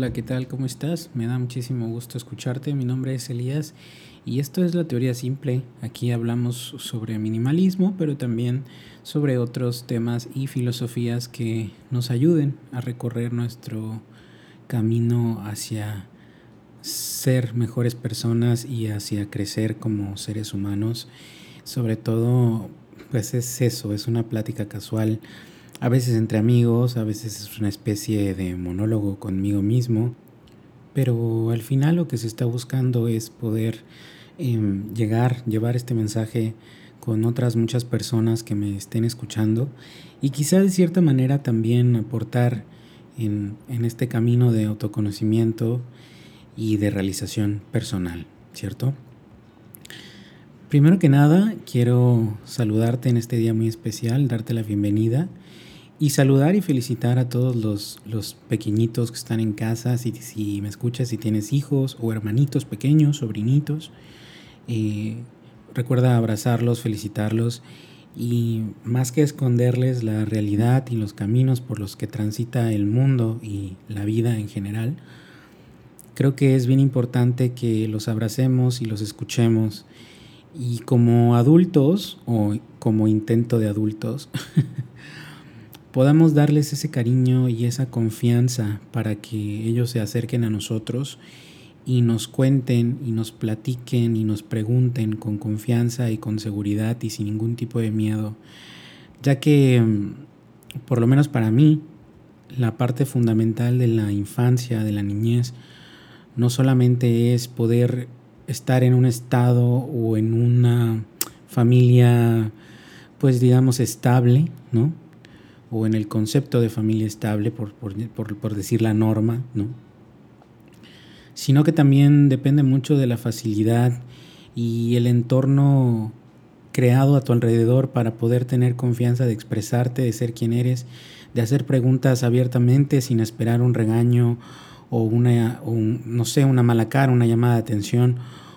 Hola, ¿qué tal? ¿Cómo estás? Me da muchísimo gusto escucharte. Mi nombre es Elías y esto es la teoría simple. Aquí hablamos sobre minimalismo, pero también sobre otros temas y filosofías que nos ayuden a recorrer nuestro camino hacia ser mejores personas y hacia crecer como seres humanos. Sobre todo, pues es eso, es una plática casual a veces entre amigos, a veces es una especie de monólogo conmigo mismo, pero al final lo que se está buscando es poder em, llegar, llevar este mensaje con otras muchas personas que me estén escuchando y quizá de cierta manera también aportar en, en este camino de autoconocimiento y de realización personal, ¿cierto? Primero que nada, quiero saludarte en este día muy especial, darte la bienvenida y saludar y felicitar a todos los, pequeñitos que están en casa, si, si, me escuchas, si tienes hijos o hermanitos pequeños, sobrinitos. Eh, recuerda abrazarlos, felicitarlos y más que esconderles la realidad y los caminos por los que transita el mundo y la vida en general, creo que es bien importante que los abracemos y los escuchemos. Y como adultos, o como intento de adultos, podamos darles ese cariño y esa confianza para que ellos se acerquen a nosotros y nos cuenten y nos platiquen y nos pregunten con confianza y con seguridad y sin ningún tipo de miedo, ya que mm, por lo menos para mí la parte fundamental de la infancia, de la niñez, no solamente es poder estar en un estado o en una familia pues digamos estable, ¿no? O en el concepto de familia estable, por, por, decir la norma, ¿no? sino que también depende mucho de la facilidad y el entorno creado a tu alrededor para poder tener confianza de expresarte, de ser quien eres, de hacer preguntas abiertamente sin esperar un regaño o una, no sé, una mala cara, una llamada de atención,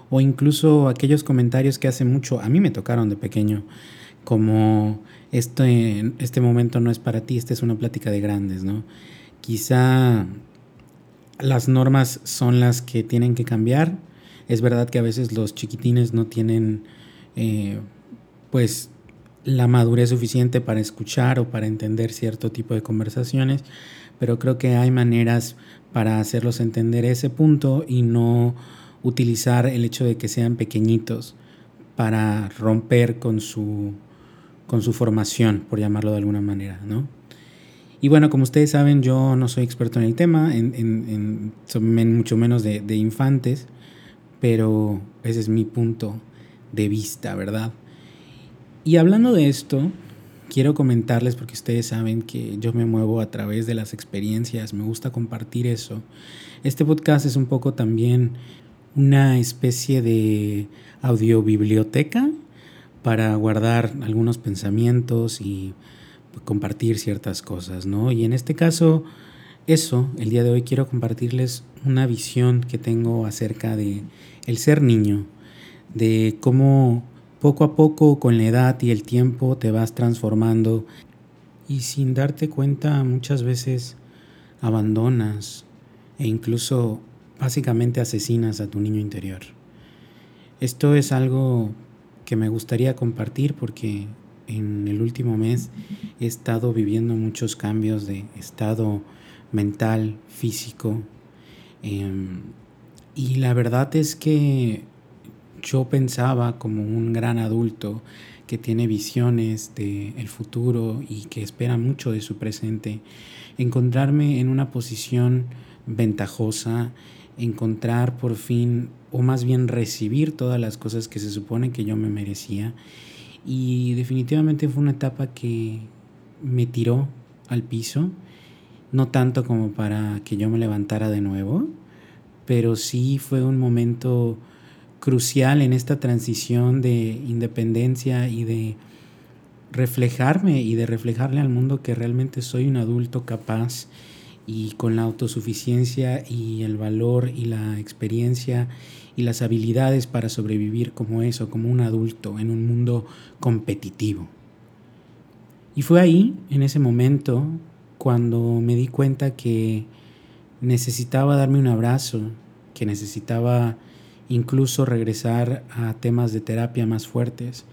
o incluso aquellos comentarios que hace mucho, a mí me tocaron de pequeño, como este, este momento no es para ti, esta es una plática de grandes, ¿no? Quizá las normas son las que tienen que cambiar. Es verdad que a veces los chiquitines no tienen, eh, pues, la madurez suficiente para escuchar o para entender cierto tipo de conversaciones, pero creo que hay maneras para hacerlos entender ese punto y no utilizar el hecho de que sean pequeñitos para romper con su con su formación, por llamarlo de alguna manera, ¿no? Y bueno, como ustedes saben, yo no soy experto en el tema, en, mucho menos de, de, infantes, pero ese es mi punto de vista, ¿verdad? Y hablando de esto, quiero comentarles, porque ustedes saben que yo me muevo a través de las experiencias, me gusta compartir eso. Este podcast es un poco también una especie de audiobiblioteca para guardar algunos pensamientos y compartir ciertas cosas, ¿no? Y en este caso, eso, el día de hoy quiero compartirles una visión que tengo acerca de el ser niño, de cómo poco a poco con la edad y el tiempo te vas transformando y sin darte cuenta muchas veces abandonas e incluso básicamente asesinas a tu niño interior. Esto es algo que me gustaría compartir porque en el último mes he estado viviendo muchos cambios de estado mental, físico. Em, y la verdad es que yo pensaba como un gran adulto que tiene visiones del el futuro y que espera mucho de su presente, encontrarme en una posición ventajosa, encontrar por fin o más bien recibir todas las cosas que se supone que yo me merecía. Y definitivamente fue una etapa que me tiró al piso, no tanto como para que yo me levantara de nuevo, pero sí fue un momento crucial en esta transición de independencia y de reflejarme y de reflejarle al mundo que realmente soy un adulto capaz y con la autosuficiencia y el valor y la experiencia y las habilidades para sobrevivir como eso, como un adulto en un mundo competitivo. Y fue ahí, en ese momento, cuando me di cuenta que necesitaba darme un abrazo, que necesitaba incluso regresar a temas de terapia más fuertes.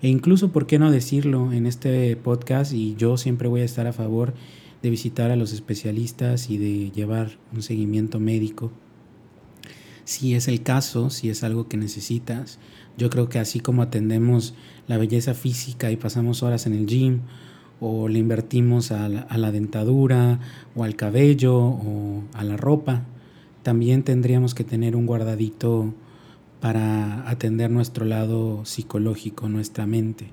E incluso, ¿por qué no decirlo en este podcast? Y yo siempre voy a estar a favor de visitar a los especialistas y de llevar un seguimiento médico. Si es el caso, si es algo que necesitas, yo creo que así como atendemos la belleza física y pasamos horas en el gym, o le invertimos a la, a la dentadura, o al cabello, o a la ropa, también tendríamos que tener un guardadito para atender nuestro lado psicológico, nuestra mente.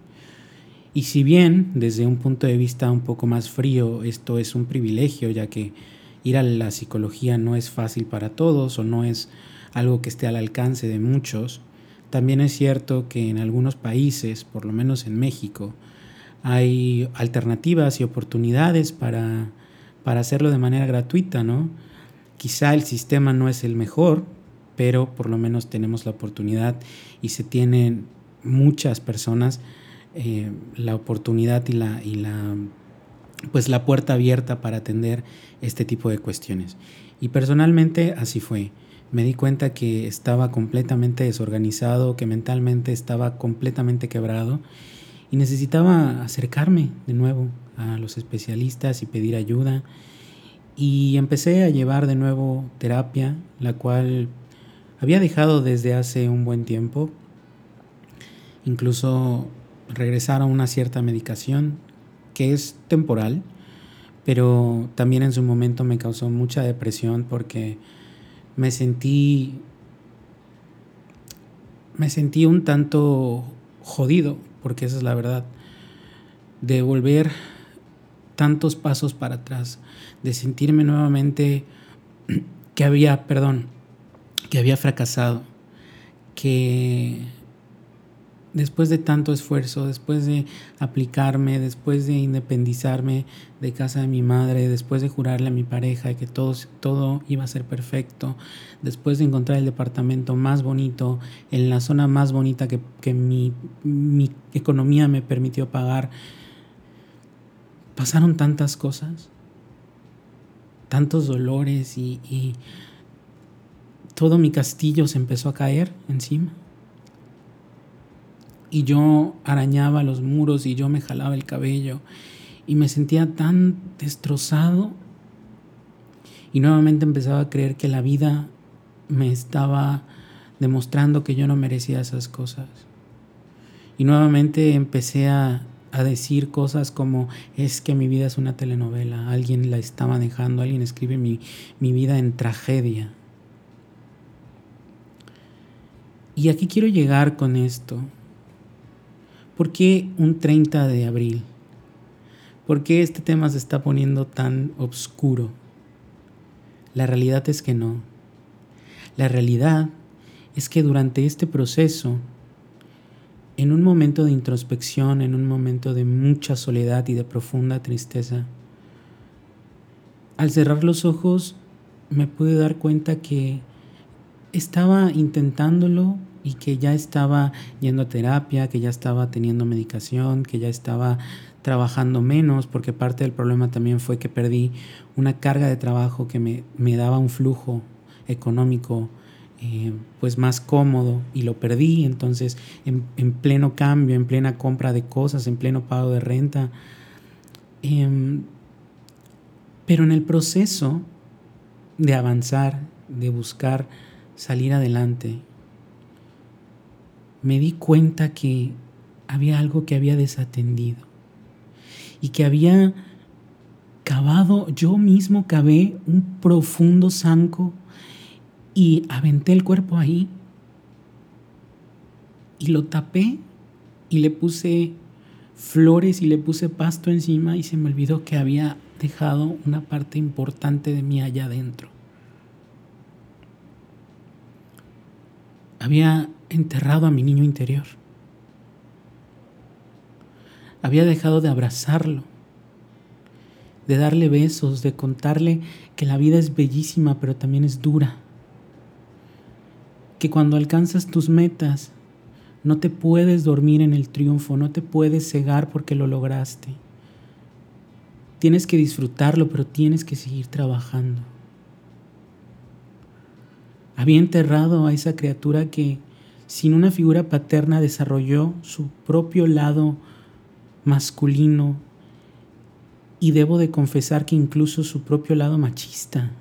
Y si bien desde un punto de vista un poco más frío esto es un privilegio, ya que ir a la psicología no es fácil para todos o no es algo que esté al alcance de muchos, también es cierto que en algunos países, por lo menos en México, hay alternativas y oportunidades para, para hacerlo de manera gratuita, ¿no? Quizá el sistema no es el mejor, pero por lo menos tenemos la oportunidad y se tienen muchas personas eh, la oportunidad y la, y la, pues la puerta abierta para atender este tipo de cuestiones. Y personalmente así fue. Me di cuenta que estaba completamente desorganizado, que mentalmente estaba completamente quebrado y necesitaba acercarme de nuevo a los especialistas y pedir ayuda. Y empecé a llevar de nuevo terapia, la cual había dejado desde hace un buen tiempo. Incluso regresar a una cierta medicación que es temporal, pero también en su momento me causó mucha depresión porque me sentí me sentí un tanto jodido, porque esa es la verdad, de volver tantos pasos para atrás, de sentirme nuevamente que había, perdón, que había fracasado, que después de tanto esfuerzo, después de aplicarme, después de independizarme de casa de mi madre, después de jurarle a mi pareja que todo, todo iba a ser perfecto, después de encontrar el departamento más bonito, en la zona más bonita que, que mi, mi economía me permitió pagar, pasaron tantas cosas, tantos dolores y, y todo mi castillo se empezó a caer encima. Y yo arañaba los muros y yo me jalaba el cabello y me sentía tan destrozado. Y nuevamente empezaba a creer que la vida me estaba demostrando que yo no merecía esas cosas. Y nuevamente empecé a, a, decir cosas como es que mi vida es una telenovela, alguien la está manejando, alguien escribe mi, mi vida en tragedia. Y aquí quiero llegar con esto. ¿Por qué un 30 de abril? ¿Por qué este tema se está poniendo tan oscuro? La realidad es que no. La realidad es que durante este proceso, en un momento de introspección, en un momento de mucha soledad y de profunda tristeza, al cerrar los ojos me pude dar cuenta que estaba intentándolo y que ya estaba yendo a terapia, que ya estaba teniendo medicación, que ya estaba trabajando menos, porque parte del problema también fue que perdí una carga de trabajo que me, me daba un flujo económico eh, pues más cómodo y lo perdí, entonces en, en, pleno cambio, en plena compra de cosas, en pleno pago de renta. Eh, pero en el proceso de avanzar, de buscar salir adelante, me di cuenta que había algo que había desatendido y que había cavado, yo mismo cavé un profundo zanco y aventé el cuerpo ahí y lo tapé y le puse flores y le puse pasto encima y se me olvidó que había dejado una parte importante de mí allá adentro. Había enterrado a mi niño interior. Había dejado de abrazarlo, de darle besos, de contarle que la vida es bellísima pero también es dura. Que cuando alcanzas tus metas no te puedes dormir en el triunfo, no te puedes cegar porque lo lograste. Tienes que disfrutarlo, pero tienes que seguir trabajando. Había enterrado a esa criatura que sin una figura paterna desarrolló su propio lado masculino y debo de confesar que incluso su propio lado machista.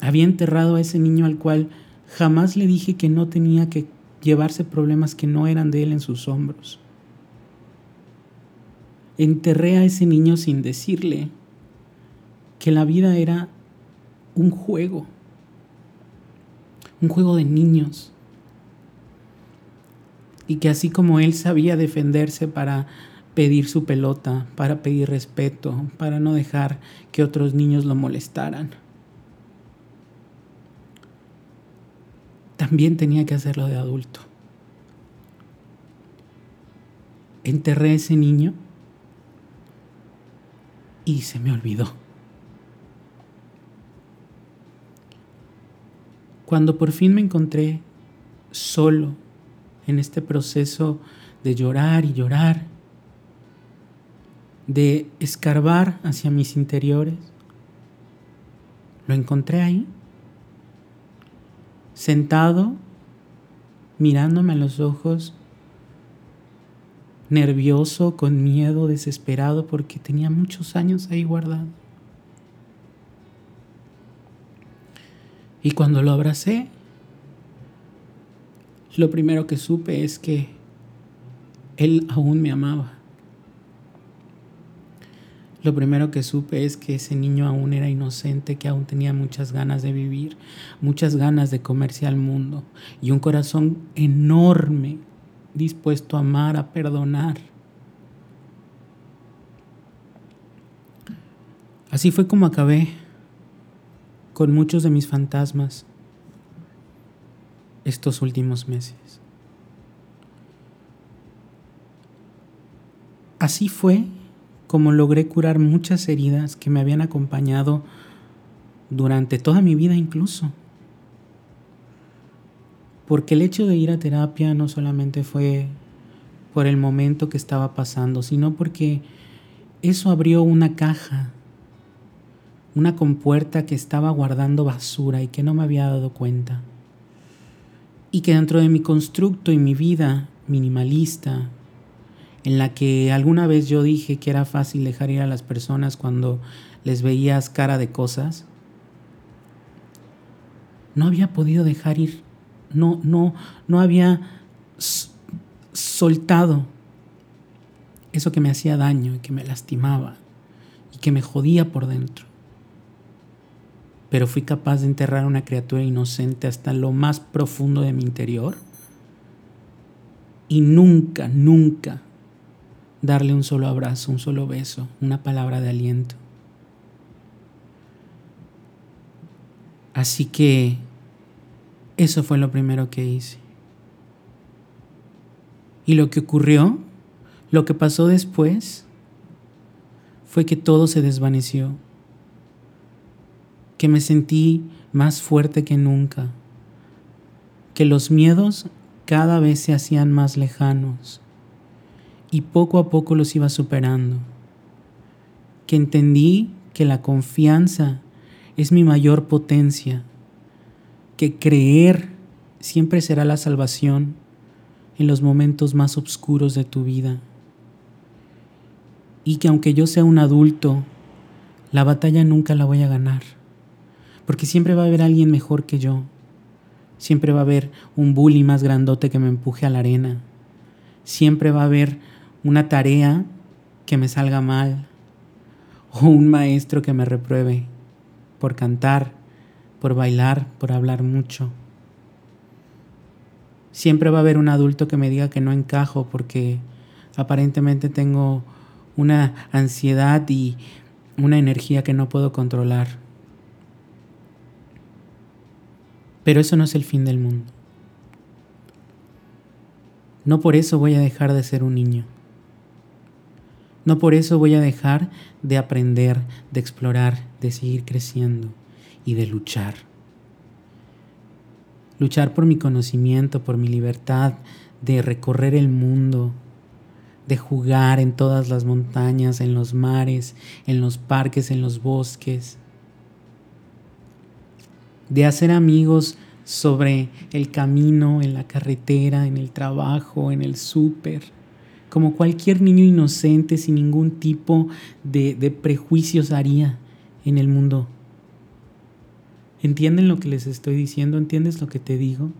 Había enterrado a ese niño al cual jamás le dije que no tenía que llevarse problemas que no eran de él en sus hombros. Enterré a ese niño sin decirle que la vida era un juego, un juego de niños, y que así como él sabía defenderse para pedir su pelota, para pedir respeto, para no dejar que otros niños lo molestaran, también tenía que hacerlo de adulto. Enterré a ese niño y se me olvidó. Cuando por fin me encontré solo en este proceso de llorar y llorar, de escarbar hacia mis interiores, lo encontré ahí, sentado, mirándome a los ojos, nervioso, con miedo, desesperado, porque tenía muchos años ahí guardado. Y cuando lo abracé, lo primero que supe es que él aún me amaba. Lo primero que supe es que ese niño aún era inocente, que aún tenía muchas ganas de vivir, muchas ganas de comerse al mundo y un corazón enorme dispuesto a amar, a perdonar. Así fue como acabé con muchos de mis fantasmas estos últimos meses. Así fue como logré curar muchas heridas que me habían acompañado durante toda mi vida incluso. Porque el hecho de ir a terapia no solamente fue por el momento que estaba pasando, sino porque eso abrió una caja una compuerta que estaba guardando basura y que no me había dado cuenta. Y que dentro de mi constructo y mi vida minimalista, en la que alguna vez yo dije que era fácil dejar ir a las personas cuando les veías cara de cosas, no había podido dejar ir, no, no, no había soltado eso que me hacía daño y que me lastimaba y que me jodía por dentro pero fui capaz de enterrar a una criatura inocente hasta lo más profundo de mi interior y nunca, nunca darle un solo abrazo, un solo beso, una palabra de aliento. Así que eso fue lo primero que hice. Y lo que ocurrió, lo que pasó después, fue que todo se desvaneció que me sentí más fuerte que nunca, que los miedos cada vez se hacían más lejanos y poco a poco los iba superando, que entendí que la confianza es mi mayor potencia, que creer siempre será la salvación en los momentos más oscuros de tu vida. Y que aunque yo sea un adulto, la batalla nunca la voy a ganar porque siempre va a haber alguien mejor que yo. Siempre va a haber un bully más grandote que me empuje a la arena. Siempre va a haber una tarea que me salga mal. O un maestro que me repruebe por cantar, por bailar, por hablar mucho. Siempre va a haber un adulto que me diga que no encajo porque aparentemente tengo una ansiedad y una energía que no puedo controlar. Pero eso no es el fin del mundo. No por eso voy a dejar de ser un niño. No por eso voy a dejar de aprender, de explorar, de seguir creciendo y de luchar. Luchar por mi conocimiento, por mi libertad, de recorrer el mundo, de jugar en todas las montañas, en los mares, en los parques, en los bosques, de hacer amigos sobre el camino, en la carretera, en el trabajo, en el súper, como cualquier niño inocente sin ningún tipo de, de prejuicios haría en el mundo. ¿Entienden lo que les estoy diciendo? ¿Entiendes lo que te digo?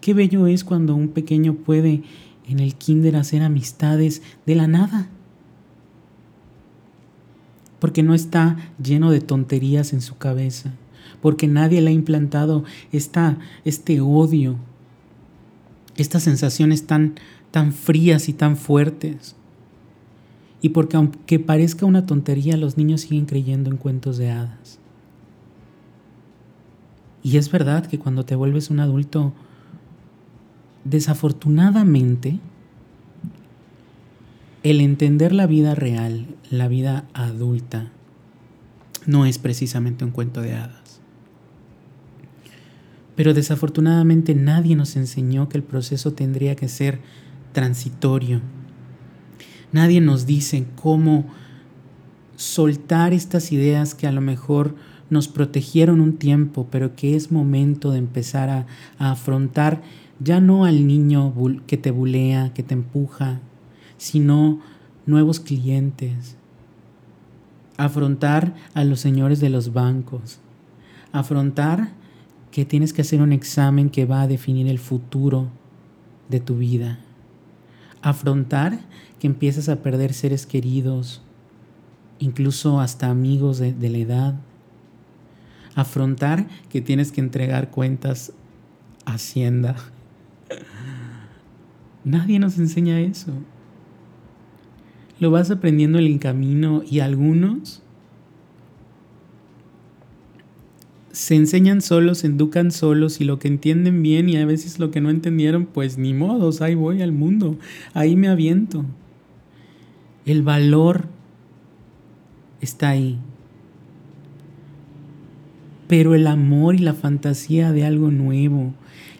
Qué bello es cuando un pequeño puede en el kinder hacer amistades de la nada. Porque no está lleno de tonterías en su cabeza. Porque nadie le ha implantado esta, este odio, estas sensaciones tan, tan frías y tan fuertes. Y porque aunque parezca una tontería, los niños siguen creyendo en cuentos de hadas. Y es verdad que cuando te vuelves un adulto, desafortunadamente, el entender la vida real, la vida adulta, no es precisamente un cuento de hadas. Pero desafortunadamente nadie nos enseñó que el proceso tendría que ser transitorio. Nadie nos dice cómo soltar estas ideas que a lo mejor nos protegieron un tiempo, pero que es momento de empezar a, afrontar ya no al niño que te bulea, que te empuja, sino nuevos clientes. Afrontar a los señores de los bancos. Afrontar que tienes que hacer un examen que va a definir el futuro de tu vida. Afrontar que empiezas a perder seres queridos, incluso hasta amigos de, la edad afrontar que tienes que entregar cuentas a Hacienda. Nadie nos enseña eso. Lo vas aprendiendo en el camino y algunos se enseñan solos, se educan solos y lo que entienden bien y a veces lo que no entendieron, pues ni modos, ahí voy al mundo, ahí me aviento. El valor está ahí, pero el amor y la fantasía de algo nuevo,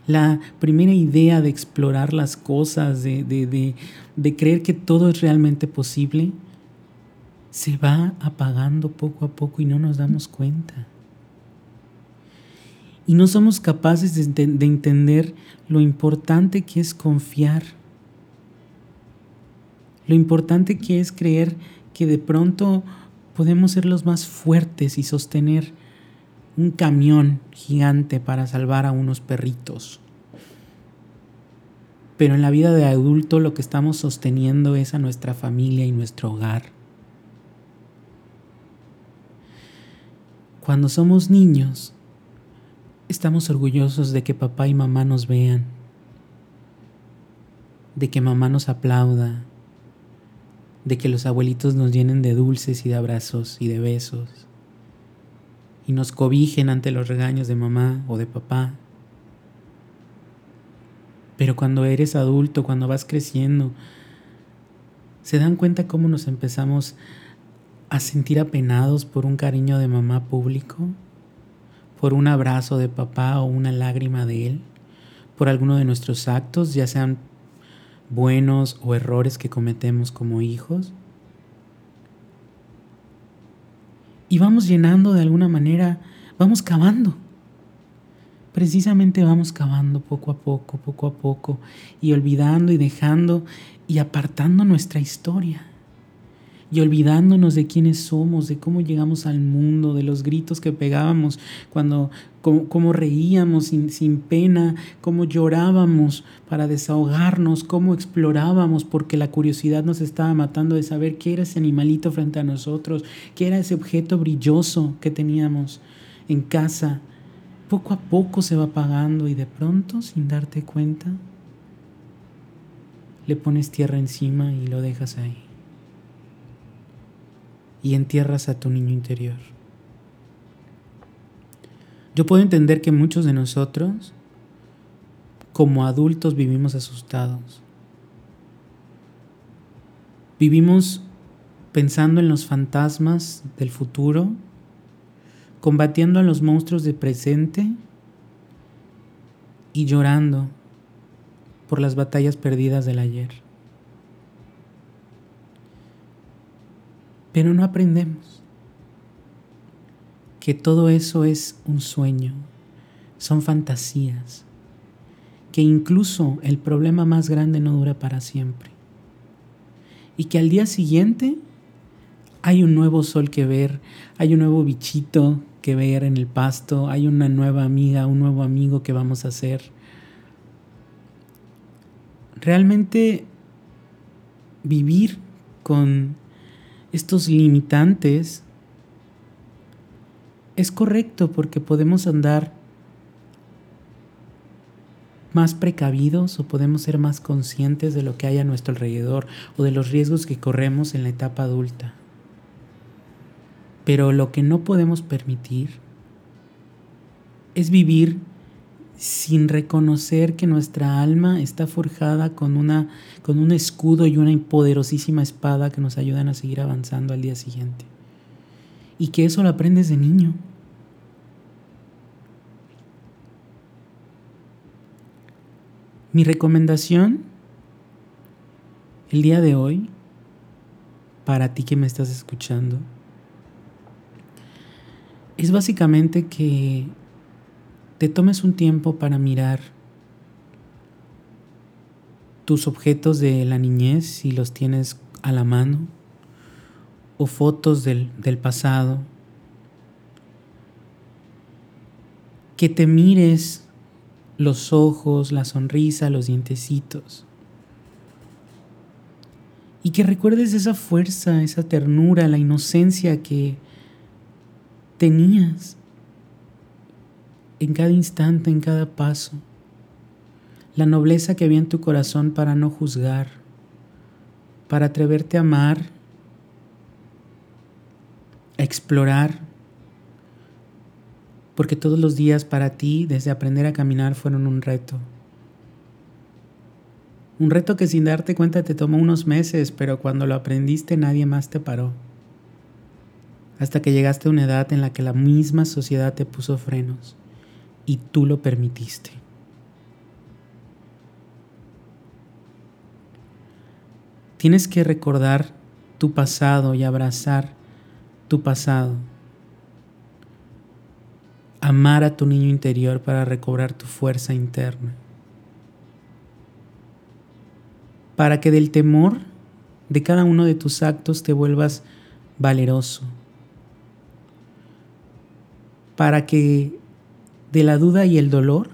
la primera idea de explorar las cosas, de, de, creer que todo es realmente posible, se va apagando poco a poco y no nos damos cuenta. Y no somos capaces de, de entender lo importante que es confiar, lo importante que es creer que de pronto podemos ser los más fuertes y sostener un camión gigante para salvar a unos perritos. Pero en la vida de adulto lo que estamos sosteniendo es a nuestra familia y nuestro hogar. Cuando somos niños, estamos orgullosos de que papá y mamá nos vean, de que mamá nos aplauda, de que los abuelitos nos llenen de dulces y de abrazos y de besos y nos cobijen ante los regaños de mamá o de papá. Pero cuando eres adulto, cuando vas creciendo, ¿se dan cuenta cómo nos empezamos a sentir apenados por un cariño de mamá público? ¿Por un abrazo de papá o una lágrima de él? ¿Por alguno de nuestros actos, ya sean buenos o errores que cometemos como hijos? y vamos llenando de alguna manera, vamos cavando. Precisamente vamos cavando poco a poco, poco a poco, y olvidando y dejando y apartando nuestra historia y olvidándonos de quiénes somos, de cómo llegamos al mundo, de los gritos que pegábamos cuando, cómo, reíamos sin, sin, pena, cómo llorábamos para desahogarnos, cómo explorábamos porque la curiosidad nos estaba matando de saber qué era ese animalito frente a nosotros, qué era ese objeto brilloso que teníamos en casa. Poco a poco se va apagando y de pronto, sin darte cuenta, le pones tierra encima y lo dejas ahí y entierras a tu niño interior. Yo puedo entender que muchos de nosotros, como adultos, vivimos asustados. Vivimos pensando en los fantasmas del futuro, combatiendo a los monstruos del presente y llorando por las batallas perdidas del ayer. Pero no aprendemos. que todo eso es un sueño, son fantasías, que incluso el problema más grande no dura para siempre y que al día siguiente hay un nuevo sol que ver, hay un nuevo bichito que ver en el pasto, hay una nueva amiga, un nuevo amigo que vamos a hacer. Realmente vivir con estos limitantes es correcto porque podemos andar más precavidos o podemos ser más conscientes de lo que hay a nuestro alrededor o de los riesgos que corremos en la etapa adulta. Pero lo que no podemos permitir es vivir sin reconocer que nuestra alma está forjada con, una, con un escudo y una poderosísima espada que nos ayudan a seguir avanzando al día siguiente. Y que eso lo aprendes de niño. Mi recomendación el día de hoy, para ti que me estás escuchando, es básicamente que te tomes un tiempo para mirar tus objetos de la niñez si los tienes a la mano o fotos del, del pasado. Que te mires los ojos, la sonrisa, los dientecitos. Y que recuerdes esa fuerza, esa ternura, la inocencia que tenías en cada instante, en cada paso. La nobleza que había en tu corazón para no juzgar, para atreverte a amar, a explorar porque todos los días para ti, desde aprender a caminar, fueron un reto. Un reto que sin darte cuenta te tomó unos meses, pero cuando lo aprendiste nadie más te paró. Hasta que llegaste a una edad en la que la misma sociedad te puso frenos y tú lo permitiste. Tienes que recordar tu pasado y abrazar tu pasado amar a tu niño interior para recobrar tu fuerza interna. Para que del temor de cada uno de tus actos te vuelvas valeroso. Para que de la duda y el dolor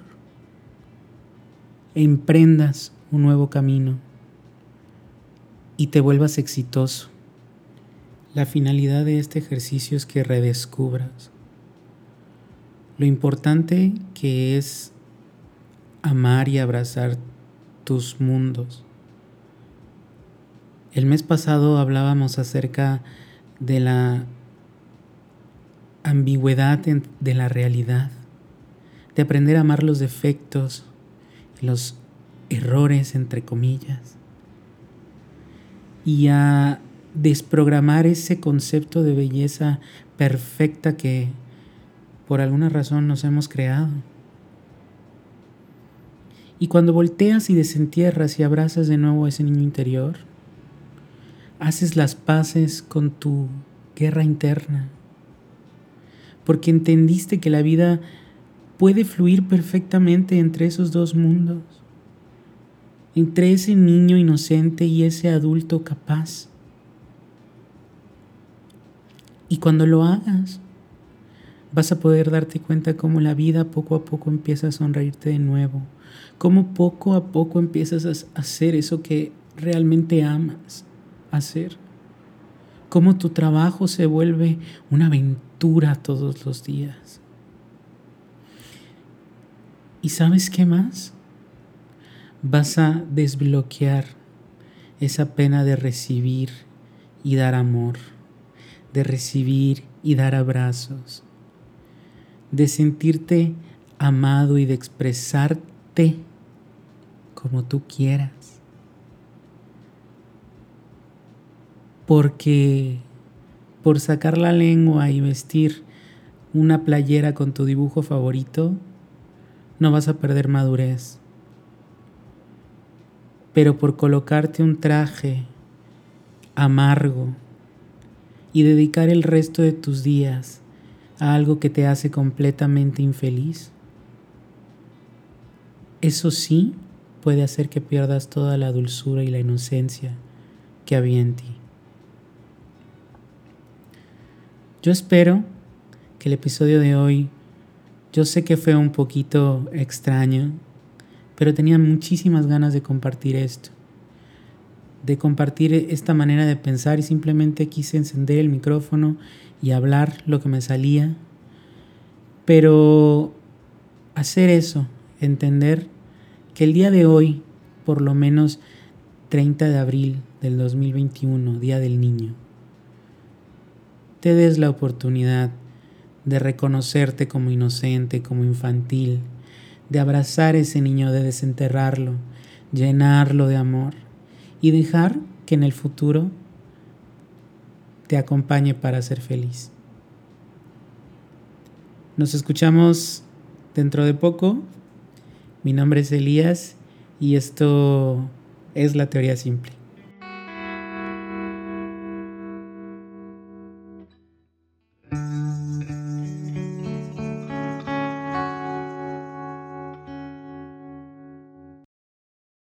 emprendas un nuevo camino y te vuelvas exitoso. La finalidad de este ejercicio es que redescubras lo importante que es amar y abrazar tus mundos. El mes pasado hablábamos acerca de la ambigüedad de la realidad, de aprender a amar los defectos, los errores, entre comillas, y a desprogramar ese concepto de belleza perfecta que por alguna razón nos hemos creado. Y cuando volteas y desentierras y abrazas de nuevo a ese niño interior, haces las paces con tu guerra interna, porque entendiste que la vida puede fluir perfectamente entre esos dos mundos, entre ese niño inocente y ese adulto capaz. Y cuando lo hagas, vas a poder darte cuenta cómo la vida poco a poco empieza a sonreírte de nuevo, cómo poco a poco empiezas a hacer eso que realmente amas hacer, cómo tu trabajo se vuelve una aventura todos los días. ¿Y sabes qué más? Vas a desbloquear esa pena de recibir y dar amor, de recibir y dar abrazos, de sentirte amado y de expresarte como tú quieras. Porque por sacar la lengua y vestir una playera con tu dibujo favorito, no vas a perder madurez. Pero por colocarte un traje amargo y dedicar el resto de tus días a algo que te hace completamente infeliz, eso sí puede hacer que pierdas toda la dulzura y la inocencia que había en ti. Yo espero que el episodio de hoy, yo sé que fue un poquito extraño, pero tenía muchísimas ganas de compartir esto, de compartir esta manera de pensar y simplemente quise encender el micrófono y hablar lo que me salía, pero hacer eso, entender que el día de hoy, por lo menos 30 de abril del 2021, Día del Niño, te des la oportunidad de reconocerte como inocente, como infantil, de abrazar ese niño, de desenterrarlo, llenarlo de amor y dejar que en el futuro te acompañe para ser feliz. Nos escuchamos dentro de poco mi nombre es Elías y esto es la teoría simple.